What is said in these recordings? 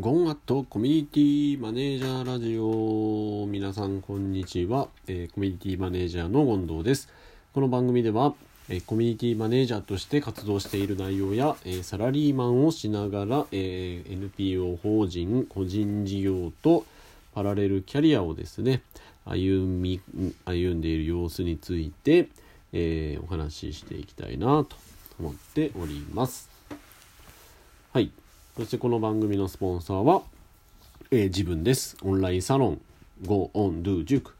ゴンアットコミュニティマネージャーラジオ。皆さんこんにちは、えー、コミュニティマネージャーの権藤です。この番組では、えー、コミュニティマネージャーとして活動している内容や、えー、サラリーマンをしながら、え NPO 法人個人事業とパラレルキャリアをですね歩み歩んでいる様子について、えお話ししていきたいなと思っております。はい。そしてこの番組のスポンサーは、えー、自分です。オンラインサロン Go On Do 塾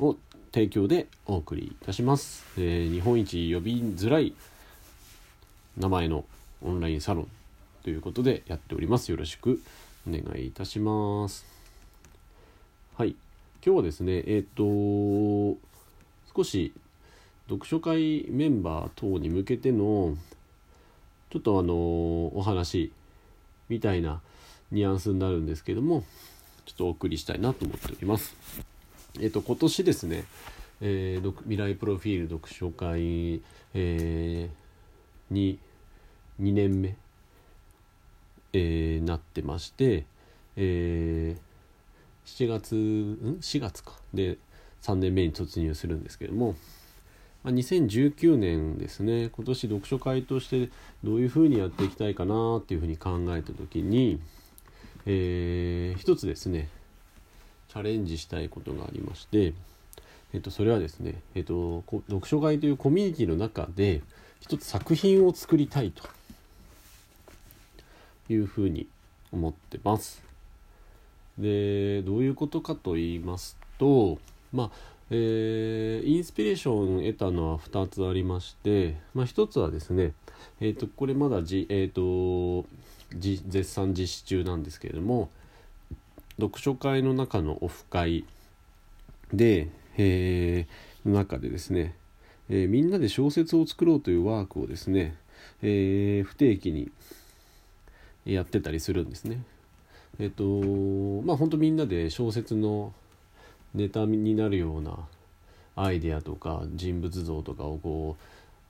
を提供でお送りいたします。えー、日本一呼びづらい名前のオンラインサロンということでやっております。よろしくお願いいたします。はい。今日はですね、えっ、ー、と、少し読書会メンバー等に向けてのちょっとあのお話みたいなニュアンスになるんですけどもちょっとお送りしたいなと思っております。えっ、と今年ですね、えー、未来プロフィール読書会、えー、に2年目、えー、なってまして、えー、7月ん？4月かで3年目に突入するんですけども2019年ですね今年読書会としてどういうふうにやっていきたいかなっていうふうに考えた時に、えー、一つですねチャレンジしたいことがありまして、えっと、それはですね、えっと、読書会というコミュニティの中で一つ作品を作りたいというふうに思ってます。でどういうことかと言いますとまあえー、インスピレーションを得たのは2つありまして、まあ、1つはですね、えーと、これまだじ、えーと、絶賛実施中なんですけれども読書会の中のオフ会で、えー、の中でですね、えー、みんなで小説を作ろうというワークをですね、えー、不定期にやってたりするんですね。えっ、とまあ本当みんなで小説のネタになるようなアイデアとか人物像とかをこ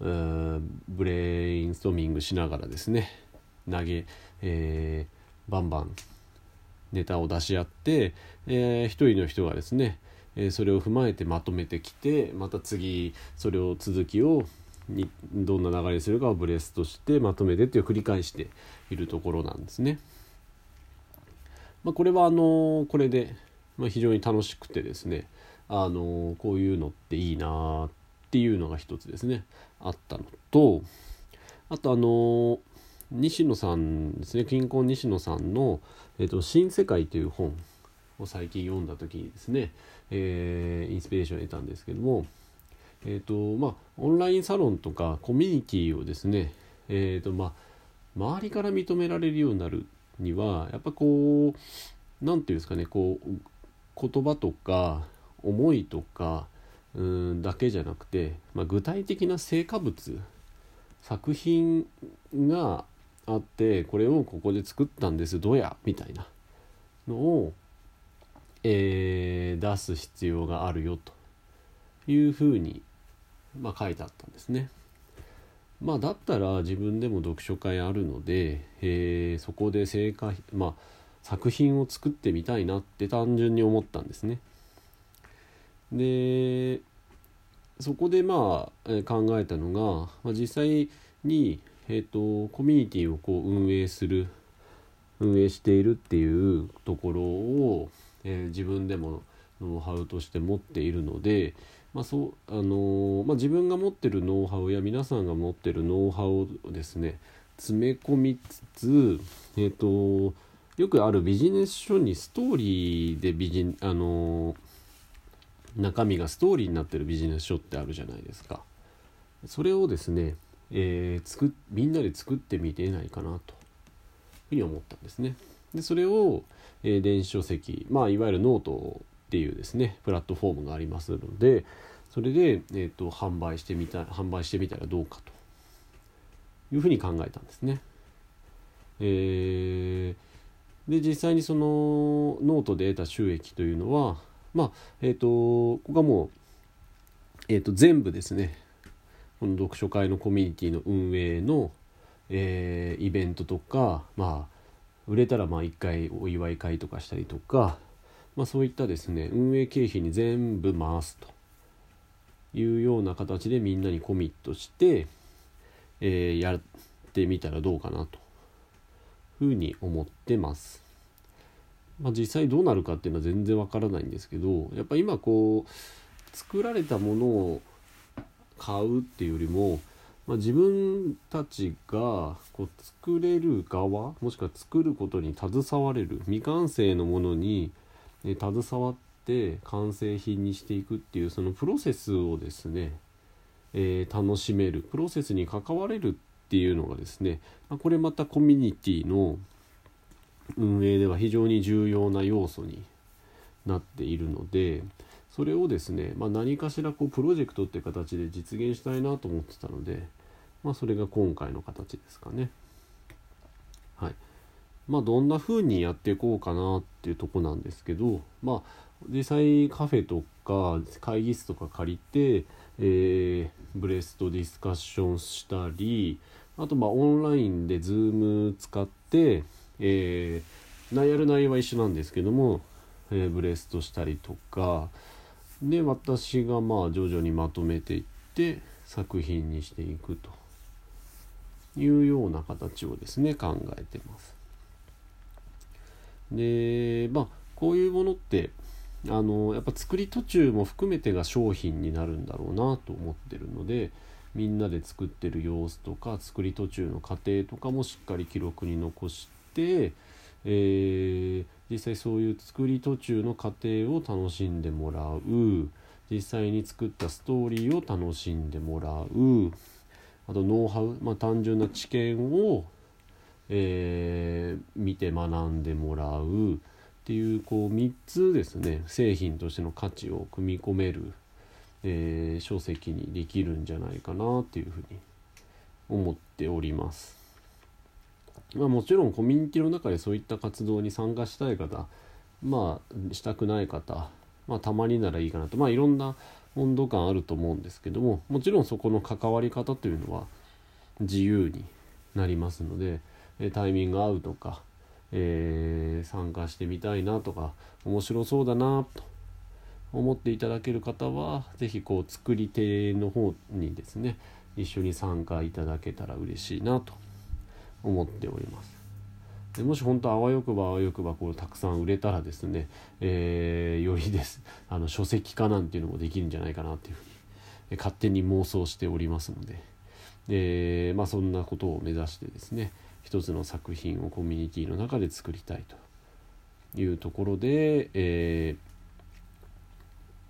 う、えー、ブレインストーミングしながらですね投げ、えー、バンバンネタを出し合って、えー、一人の人がですね、えー、それを踏まえてまとめてきてまた次それを続きをにどんな流れにするかをブレスとしてまとめてっていう繰り返しているところなんですね。まあ、これはあのこれでまあ、非常に楽しくてですねあのこういうのっていいなっていうのが一つですねあったのとあとあの西野さんですね金婚西野さんの「えーと、新世界」という本を最近読んだ時にですね、えー、インスピレーションを得たんですけどもえっ、ー、とまあオンラインサロンとかコミュニティをですねえ、ー、とまあ周りから認められるようになるにはやっぱこう何て言うんですかねこう言葉とか思いとかうんだけじゃなくて、まあ、具体的な成果物作品があってこれをここで作ったんですどやみたいなのを、えー、出す必要があるよというふうに、まあ、書いてあったんですね。まあだったら自分でも読書会あるので、えー、そこで成果まあ作品を作ってみたいなって単純に思ったんですね。でそこでまあ、考えたのが、まあ、実際に、えーと、コミュニティをこう運営する運営しているっていうところを、えー、自分でもノウハウとして持っているので、まあそうあのー、まあ、自分が持ってるノウハウや皆さんが持ってるノウハウをですね詰め込みつつ、えーとよくあるビジネス書にストーリーでビジあの中身がストーリーになってるビジネス書ってあるじゃないですか。それをですね、えー、作みんなで作ってみてないかなというふうに思ったんですね。でそれを、えー、電子書籍、まあ、いわゆるノートっていうですねプラットフォームがありますのでそれで、えーと、販売してみた販売してみたらどうかというふうに考えたんですね。えーで実際にそのノートで得た収益というのはまあえっ、ー、とここがもう、えー、と全部ですねこの読書会のコミュニティの運営の、えー、イベントとかまあ売れたらまあ1回お祝い会とかしたりとか、まあ、そういったですね運営経費に全部回すというような形でみんなにコミットして、えー、やってみたらどうかなと。ふうに思ってます。まあ、実際どうなるかっていうのは全然わからないんですけどやっぱ今こう作られたものを買うっていうよりも、まあ、自分たちがこう作れる側もしくは作ることに携われる未完成のものに、ね、携わって完成品にしていくっていうそのプロセスをですね、えー、楽しめるプロセスに関われるっていうのがですね、これまたコミュニティの運営では非常に重要な要素になっているのでそれをですね、まあ、何かしらこうプロジェクトって形で実現したいなと思ってたので、まあ、それが今回の形ですかね。はいまあ、どんな風にやっていこうかなっていうとこなんですけど、まあ、実際カフェとか会議室とか借りて、えー、ブレストディスカッションしたりあとまあオンラインで Zoom 使ってえー、やる内容は一緒なんですけども、えー、ブレストしたりとかで私がまあ徐々にまとめていって作品にしていくというような形をですね考えてます。でまあこういうものってあのやっぱ作り途中も含めてが商品になるんだろうなと思ってるのでみんなで作ってる様子とか作り途中の過程とかもしっかり記録に残して、えー、実際そういう作り途中の過程を楽しんでもらう。実際に作ったストーリーを楽しんでもらう。あとノウハウ、まあ、単純な知見を、えー、見て学んでもらう。っていうこう3つですね製品としての価値を組み込める、えー、書籍にできるんじゃないかなっていうふうに思っております。まあ、もちろんコミュニティの中でそういった活動に参加したい方まあしたくない方、まあ、たまにならいいかなとまあいろんな温度感あると思うんですけどももちろんそこの関わり方というのは自由になりますのでタイミング合うとか、えー、参加してみたいなとか面白そうだなと思っていただける方は是非こう作り手の方にですね一緒に参加いただけたら嬉しいなと思っております。でもし本当あわよくばあわよくばこうたくさん売れたらですね、えー、よりです あの書籍化なんていうのもできるんじゃないかなっていうふうに、勝手に妄想しておりますので、でまあ、そんなことを目指してですね一つの作品をコミュニティの中で作りたいというところで、えー、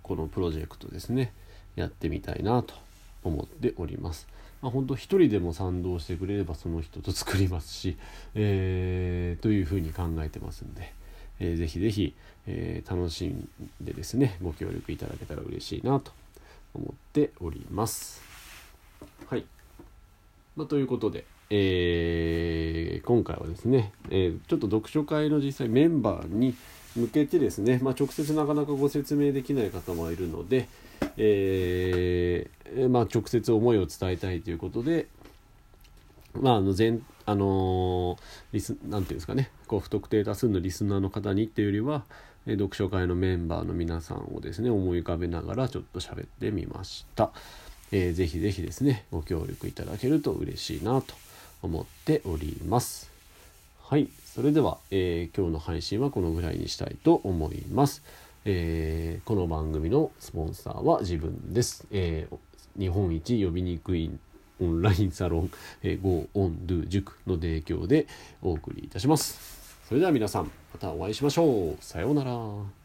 このプロジェクトですねやってみたいなと思っております。まあ、本当一人でも賛同してくれればその人と作りますし、えー、というふうに考えてますんで、えー、ぜひぜひ、えー、楽しんでですねご協力いただけたら嬉しいなと思っております。はい、まあ、ということで、えー、今回はですね、えー、ちょっと読書会の実際メンバーに向けてですね、まあ、直接なかなかご説明できない方もいるので、えー、まあ、直接思いを伝えたいということで、まあ、あの全あの、リスなていうんですかねこう不特定多数のリスナーの方にっていうよりは、え読書会のメンバーの皆さんをですね思い浮かべながらちょっと喋ってみました、えー、ぜひぜひですねご協力いただけると嬉しいなと思っておりますはいそれでは、えー、今日の配信はこのぐらいにしたいと思いますえー、この番組のスポンサーは自分です。えー、日本一呼びにくいオンラインサロン、えー、Go On Do 塾の提供でお送りいたします。それでは皆さん、またお会いしましょう。さようなら。